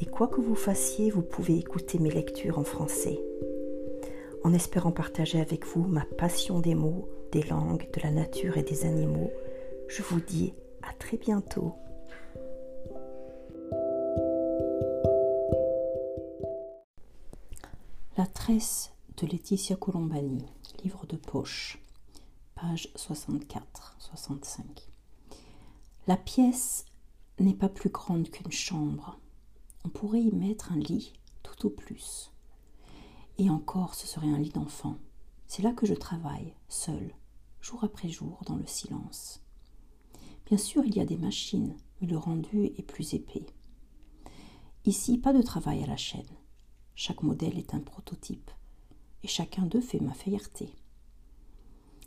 et quoi que vous fassiez, vous pouvez écouter mes lectures en français. En espérant partager avec vous ma passion des mots, des langues, de la nature et des animaux, je vous dis à très bientôt. La tresse de Laetitia Colombani, livre de poche, page 64-65. La pièce n'est pas plus grande qu'une chambre. On pourrait y mettre un lit, tout au plus. Et encore, ce serait un lit d'enfant. C'est là que je travaille, seul, jour après jour, dans le silence. Bien sûr, il y a des machines, mais le rendu est plus épais. Ici, pas de travail à la chaîne. Chaque modèle est un prototype, et chacun d'eux fait ma fierté.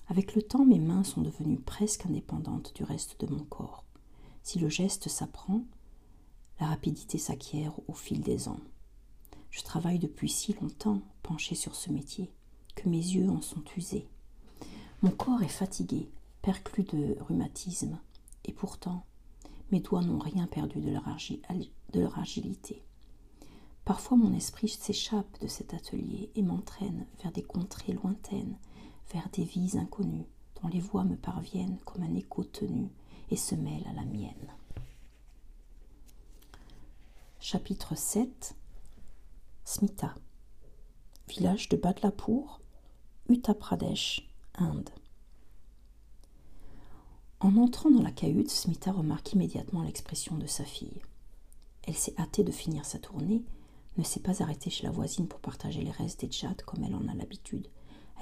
Avec le temps, mes mains sont devenues presque indépendantes du reste de mon corps. Si le geste s'apprend, la rapidité s'acquiert au fil des ans. Je travaille depuis si longtemps penché sur ce métier que mes yeux en sont usés. Mon corps est fatigué, perclus de rhumatisme, et pourtant mes doigts n'ont rien perdu de leur, de leur agilité. Parfois mon esprit s'échappe de cet atelier et m'entraîne vers des contrées lointaines, vers des vies inconnues, dont les voix me parviennent comme un écho tenu et se mêlent à la mienne. Chapitre 7 Smita Village de Badlapur, Uttar Pradesh, Inde. En entrant dans la cahute, Smita remarque immédiatement l'expression de sa fille. Elle s'est hâtée de finir sa tournée, ne s'est pas arrêtée chez la voisine pour partager les restes des chats comme elle en a l'habitude.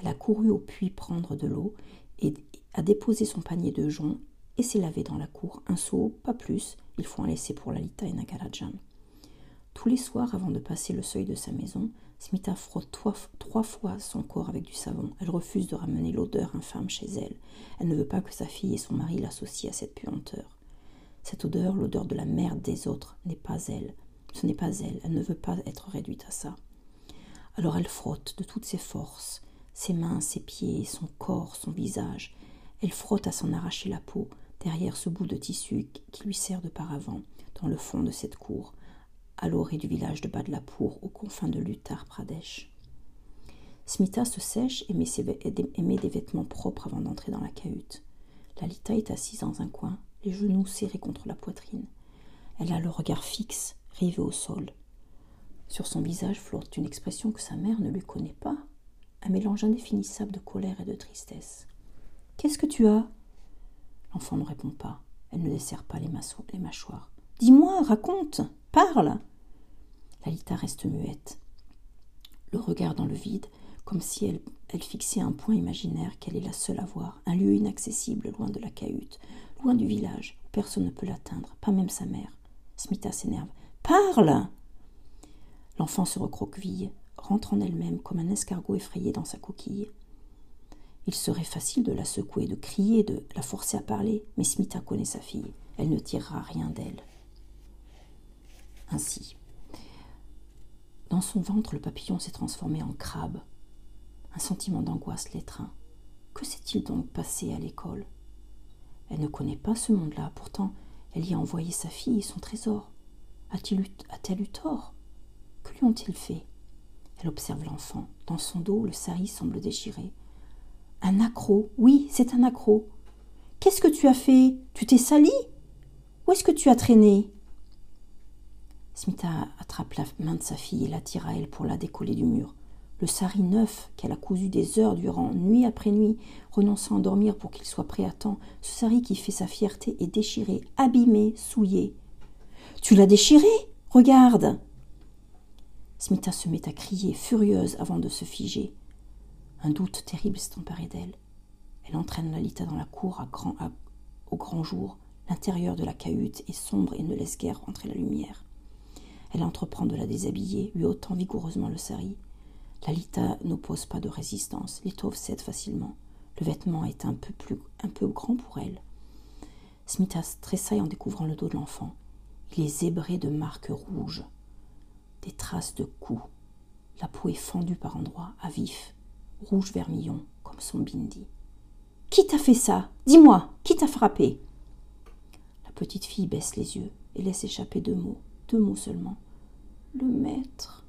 Elle a couru au puits prendre de l'eau et a déposé son panier de joncs et s'est lavée dans la cour. Un seau, pas plus, il faut en laisser pour Lalita et Nagarajan. Tous les soirs, avant de passer le seuil de sa maison, Smita frotte trois, fois son corps avec du savon. Elle refuse de ramener l'odeur infâme chez elle. Elle ne veut pas que sa fille et son mari l'associent à cette puanteur. Cette odeur, l'odeur de la merde des autres, n'est pas elle. Ce n'est pas elle. Elle ne veut pas être réduite à ça. Alors elle frotte de toutes ses forces, ses mains, ses pieds, son corps, son visage. Elle frotte à s'en arracher la peau, derrière ce bout de tissu qui lui sert de paravent, dans le fond de cette cour, à l'orée du village de Badlapur, aux confins de l'Uttar Pradesh. Smita se sèche et met, des vêtements propres avant d'entrer dans la cahute. Lalita est assise dans un coin, les genoux serrés contre la poitrine. Elle a le regard fixe, rivé au sol. Sur son visage flotte une expression que sa mère ne lui connaît pas, un mélange indéfinissable de colère et de tristesse. Qu'est-ce que tu as? L'enfant ne répond pas. Elle ne desserre pas les, les mâchoires. Dis-moi, raconte, parle. Lalita reste muette, le regard dans le vide, comme si elle, fixait un point imaginaire qu'elle est la seule à voir, un lieu inaccessible loin de la cahute, loin du village, où personne ne peut l'atteindre, pas même sa mère. Smita s'énerve. Parle L'enfant se recroqueville, rentre en elle-même comme un escargot effrayé dans sa coquille. Il serait facile de la secouer, de crier, de la forcer à parler, mais Smita connaît sa fille. Elle ne tirera rien d'elle. Ainsi. Dans son ventre, le papillon s'est transformé en crabe. Un sentiment d'angoisse l'étreint. Que s'est-il donc passé à l'école? Elle ne connaît pas ce monde-là, pourtant elle y a envoyé sa fille et son trésor. A-t-elle eu, tort? Que lui ont-ils fait? Elle observe l'enfant. Dans son dos, le sari semble déchiré. Un accro, oui, c'est un accro. Qu'est-ce que tu as fait? Tu t'es sali? Où est-ce que tu as traîné? Smita attrape la main de sa fille et la tire à elle pour la décoller du mur. Le sari neuf qu'elle a cousu des heures durant, nuit après nuit, renonçant à dormir pour qu'il soit prêt à temps, ce sari qui fait sa fierté est déchiré, abîmé, souillé. Tu l'as déchiré? Regarde Smita se met à crier, furieuse, avant de se figer. Un doute terrible s'est emparé d'elle. Elle entraîne Lalita dans la cour au grand jour. L'intérieur de la cahute est sombre et ne laisse guère rentrer la lumière. Elle entreprend de la déshabiller, lui ôtant vigoureusement le sari. Lalita n'oppose pas de résistance. L'étoffe cède facilement. Le vêtement est un peu, plus, un peu grand pour elle. Smita tressaille en découvrant le dos de l'enfant. Il est zébré de marques rouges, des traces de coups. La peau est fendue par endroits, à vif, rouge vermillon, comme son bindi. Qui t'a fait ça? Dis-moi, qui t'a frappé? La petite fille baisse les yeux et laisse échapper deux mots, mots seulement. Le maître.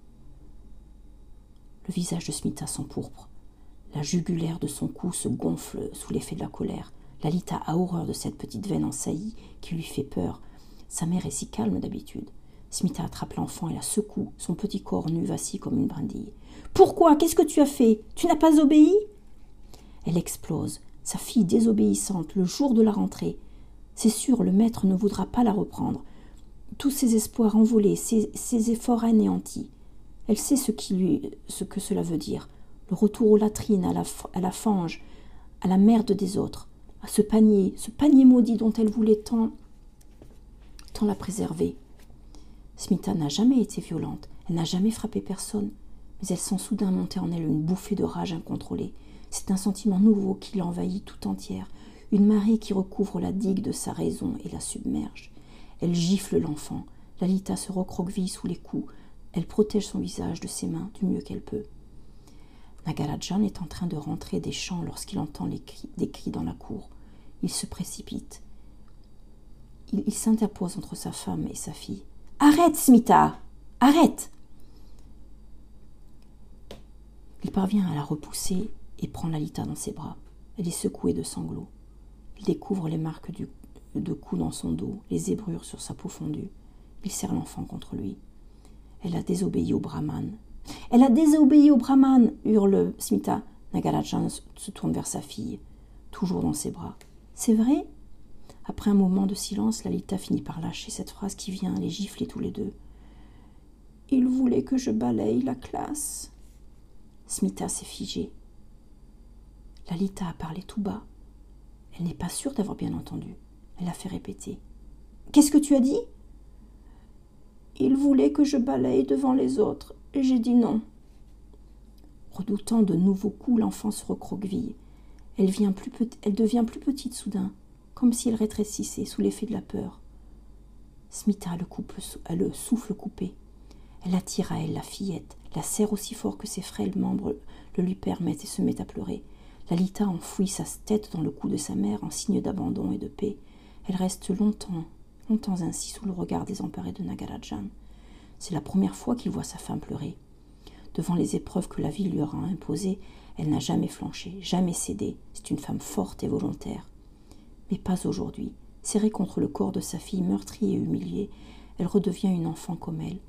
Le visage de Smita s'empourpre. La jugulaire de son cou se gonfle sous l'effet de la colère. Lalita a horreur de cette petite veine en saillie qui lui fait peur. Sa mère est si calme d'habitude. Smita attrape l'enfant et la secoue. Son petit corps nu vacille comme une brindille. Pourquoi? Qu'est-ce que tu as fait? Tu n'as pas obéi? Elle explose. Sa fille désobéissante, le jour de la rentrée. C'est sûr, le maître ne voudra pas la reprendre. Tous ses espoirs envolés, ses, efforts anéantis. Elle sait ce, qui lui, ce que cela veut dire. Le retour aux latrines, à la, à la fange, à la merde des autres, à ce panier, ce panier maudit dont elle voulait tant, tant la préserver. Smita n'a jamais été violente, elle n'a jamais frappé personne, mais elle sent soudain monter en elle une bouffée de rage incontrôlée. C'est un sentiment nouveau qui l'envahit tout entière, une marée qui recouvre la digue de sa raison et la submerge. Elle gifle l'enfant. Lalita se recroqueville sous les coups. Elle protège son visage de ses mains du mieux qu'elle peut. Nagarajan est en train de rentrer des champs lorsqu'il entend des cris dans la cour. Il se précipite. Il, il s'interpose entre sa femme et sa fille. Arrête, Smita Arrête Il parvient à la repousser et prend Lalita dans ses bras. Elle est secouée de sanglots. Il découvre les marques du, de coups dans son dos, les zébrures sur sa peau fondue. Il serre l'enfant contre lui. Elle a désobéi au brahman. Elle a désobéi au brahman hurle Smita. Nagarajan se tourne vers sa fille, toujours dans ses bras. C'est vrai? Après un moment de silence, Lalita finit par lâcher cette phrase qui vient les gifler tous les deux. Il voulait que je balaye la classe. Smita s'est figée. Lalita a parlé tout bas. Elle n'est pas sûre d'avoir bien entendu. Elle a fait répéter. Qu'est-ce que tu as dit? Il voulait que je balaye devant les autres, et j'ai dit non. Redoutant de nouveaux coups, l'enfant se recroqueville. Elle, devient plus petite soudain, comme si elle rétrécissait sous l'effet de la peur. Smita le, coupe, le souffle coupé. Elle attire à elle la fillette, la serre aussi fort que ses frêles membres le lui permettent et se met à pleurer. Lalita enfouit sa tête dans le cou de sa mère en signe d'abandon et de paix. Elle reste longtemps, longtemps ainsi sous le regard désemparé de Nagarajan. C'est la première fois qu'il voit sa femme pleurer. Devant les épreuves que la vie lui aura imposées, elle n'a jamais flanché, jamais cédé. C'est une femme forte et volontaire. Mais pas aujourd'hui. Serrée contre le corps de sa fille meurtrie et humiliée, elle redevient une enfant comme elle.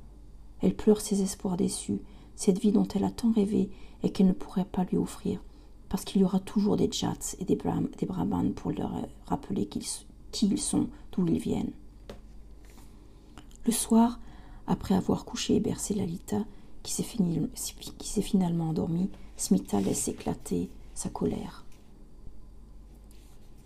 Elle pleure ses espoirs déçus, cette vie dont elle a tant rêvé et qu'elle ne pourrait pas lui offrir, parce qu'il y aura toujours des Jats et des, Brahm, des Brahmanes pour leur rappeler qui ils sont, d'où ils viennent. Le soir, après avoir couché et bercé Lalita, qui s'est, finalement endormie, Smita laisse éclater sa colère.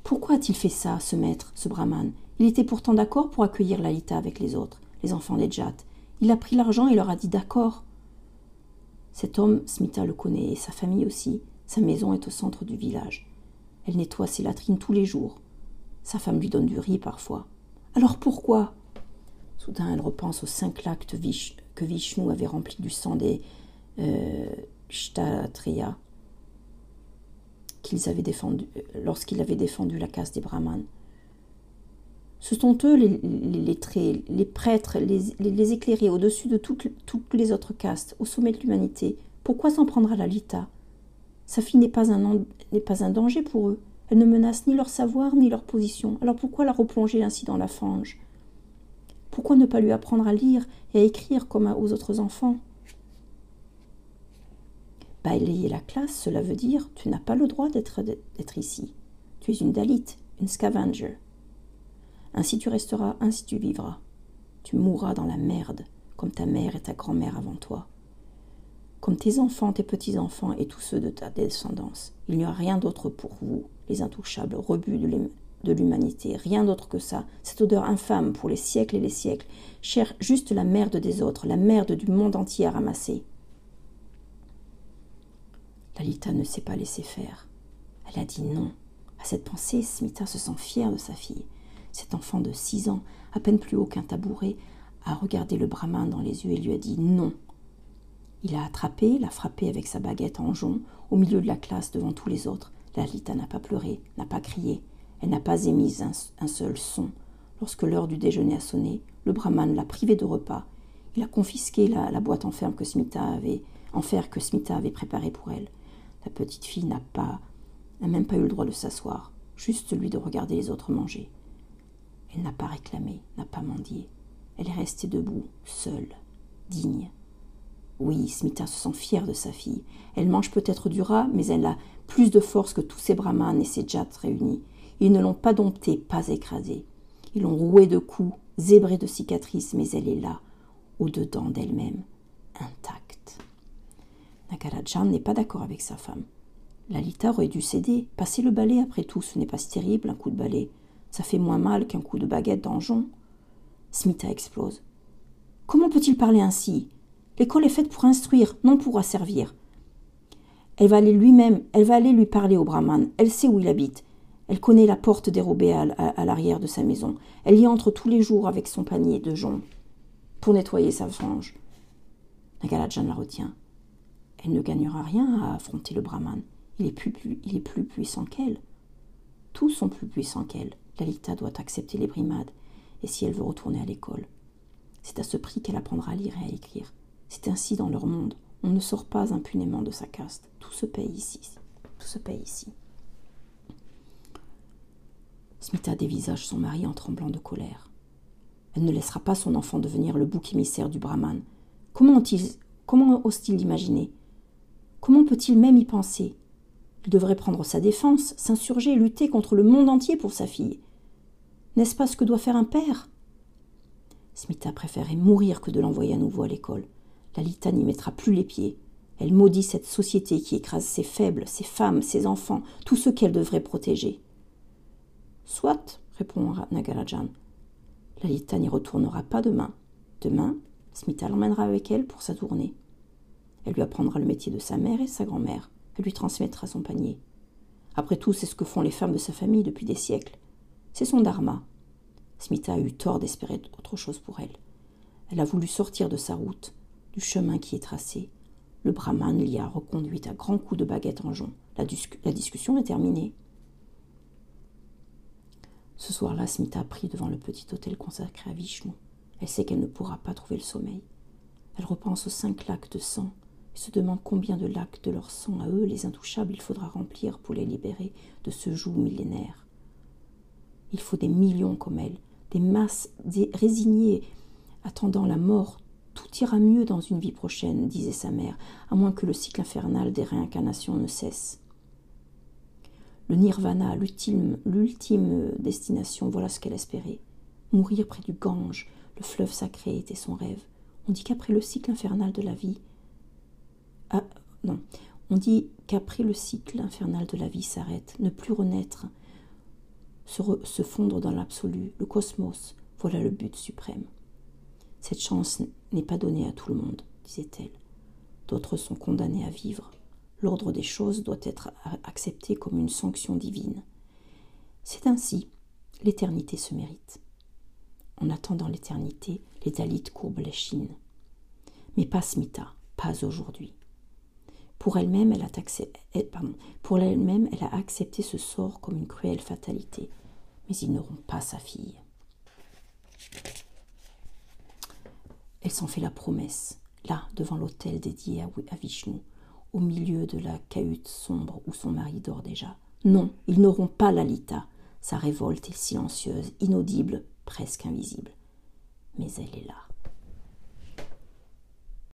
Pourquoi a-t-il fait ça, ce maître, ce brahman? Il était pourtant d'accord pour accueillir Lalita avec les autres, les enfants des Jats. Il a pris l'argent et leur a dit d'accord. Cet homme, Smita le connaît, et sa famille aussi. Sa maison est au centre du village. Elle nettoie ses latrines tous les jours. Sa femme lui donne du riz parfois. Alors pourquoi? Soudain, elle repense aux cinq lacs que Vishnu avait remplis du sang des euh, qu'ils avaient défendu, lorsqu'il avait défendu la caste des brahmanes. Ce sont eux les, les prêtres, les, éclairés au-dessus de toutes, les autres castes, au sommet de l'humanité. Pourquoi s'en prendre à Lalita Sa fille n'est pas un danger pour eux. Elle ne menace ni leur savoir ni leur position. Alors pourquoi la replonger ainsi dans la fange? Pourquoi ne pas lui apprendre à lire et à écrire comme aux autres enfants? Balayer la classe, cela veut dire tu n'as pas le droit d'être ici. Tu es une Dalit, une scavenger. Ainsi tu resteras, ainsi tu vivras. Tu mourras dans la merde, comme ta mère et ta grand-mère avant toi. Comme tes enfants, tes petits-enfants et tous ceux de ta descendance. Il n'y a rien d'autre pour vous, les intouchables, rebuts de l'humanité, rien d'autre que ça, cette odeur infâme pour les siècles et les siècles, cher juste la merde des autres, la merde du monde entier à ramasser. Lalita ne s'est pas laissée faire. Elle a dit non. À cette pensée, Smita se sent fière de sa fille. Cet enfant de six ans, à peine plus haut qu'un tabouret, a regardé le brahman dans les yeux et lui a dit non. Il a attrapé, l'a frappé avec sa baguette en jonc, au milieu de la classe devant tous les autres. Lalita n'a pas pleuré, n'a pas crié, elle n'a pas émis un, seul son. Lorsque l'heure du déjeuner a sonné, le brahman l'a privé de repas. Il a confisqué la, boîte en fer que Smita avait, en fer que Smita avait préparée pour elle. La petite fille n'a pas, n'a même pas eu le droit de s'asseoir, juste celui de regarder les autres manger. Elle n'a pas réclamé, n'a pas mendié. Elle est restée debout, seule, digne. Oui, Smita se sent fière de sa fille. Elle mange peut-être du rat, mais elle a plus de force que tous ces brahmanes et ces jats réunis. Ils ne l'ont pas domptée, pas écrasée. Ils l'ont rouée de coups, zébrée de cicatrices, mais elle est là, au-dedans d'elle-même, intacte. Nagarajan n'est pas d'accord avec sa femme. Lalita aurait dû céder. Passer le balai, après tout, ce n'est pas si terrible, un coup de balai. Ça fait moins mal qu'un coup de baguette d'anjon. Smita explose. Comment peut-il parler ainsi? L'école est faite pour instruire, non pour asservir. Elle va aller lui-même, elle va aller lui parler au brahman. Elle sait où il habite. Elle connaît la porte dérobée à, l'arrière de sa maison. Elle y entre tous les jours avec son panier de joncs pour nettoyer sa fange. Nagarajan la retient. Elle ne gagnera rien à affronter le brahman. Il est plus, il est plus puissant qu'elle. Tous sont plus puissants qu'elle. Lalita doit accepter les brimades, et si elle veut retourner à l'école. C'est à ce prix qu'elle apprendra à lire et à écrire. C'est ainsi dans leur monde. On ne sort pas impunément de sa caste. Tout se paye ici. Tout se paye ici. Smita dévisage son mari en tremblant de colère. Elle ne laissera pas son enfant devenir le bouc émissaire du brahman. Comment, comment ose-t-il l'imaginer? Comment peut-il même y penser? Il devrait prendre sa défense, s'insurger, lutter contre le monde entier pour sa fille. N'est-ce pas ce que doit faire un père? Smita préférait mourir que de l'envoyer à nouveau à l'école. Lalita n'y mettra plus les pieds. Elle maudit cette société qui écrase ses faibles, ses femmes, ses enfants, tous ceux qu'elle devrait protéger. Soit, répond Nagarajan. Lalita n'y retournera pas demain. Demain, Smita l'emmènera avec elle pour sa tournée. Elle lui apprendra le métier de sa mère et sa grand-mère. Elle lui transmettra son panier. Après tout, c'est ce que font les femmes de sa famille depuis des siècles. C'est son dharma. Smita a eu tort d'espérer autre chose pour elle. Elle a voulu sortir de sa route, du chemin qui est tracé. Le brahman l'y a reconduite à grands coups de baguette en jonc. La, discussion est terminée. Ce soir-là, Smita prie devant le petit hôtel consacré à Vishnu. Elle sait qu'elle ne pourra pas trouver le sommeil. Elle repense aux cinq lacs de sang et se demande combien de lacs de leur sang à eux, les intouchables, il faudra remplir pour les libérer de ce joug millénaire. Il faut des millions comme elle, des masses des résignées attendant la mort. Tout ira mieux dans une vie prochaine, disait sa mère, à moins que le cycle infernal des réincarnations ne cesse. Le nirvana, l'ultime destination, voilà ce qu'elle espérait. Mourir près du Gange, le fleuve sacré, était son rêve. On dit qu'après le cycle infernal de la vie. Ah, non. On dit qu'après le cycle infernal de la vie s'arrête, ne plus renaître, se, se fondre dans l'absolu, le cosmos, voilà le but suprême. Cette chance n'est pas donnée à tout le monde, disait-elle. D'autres sont condamnés à vivre, l'ordre des choses doit être accepté comme une sanction divine. C'est ainsi, l'éternité se mérite. En attendant l'éternité, les Dalits courbent les chines. Mais pas Smita, pas aujourd'hui. Pour elle-même, elle, pour elle-même, elle a accepté ce sort comme une cruelle fatalité. Mais ils n'auront pas sa fille. Elle s'en fait la promesse, là, devant l'autel dédié à Vishnu, au milieu de la cahute sombre où son mari dort déjà. Non, ils n'auront pas Lalita. Sa révolte est silencieuse, inaudible, presque invisible. Mais elle est là.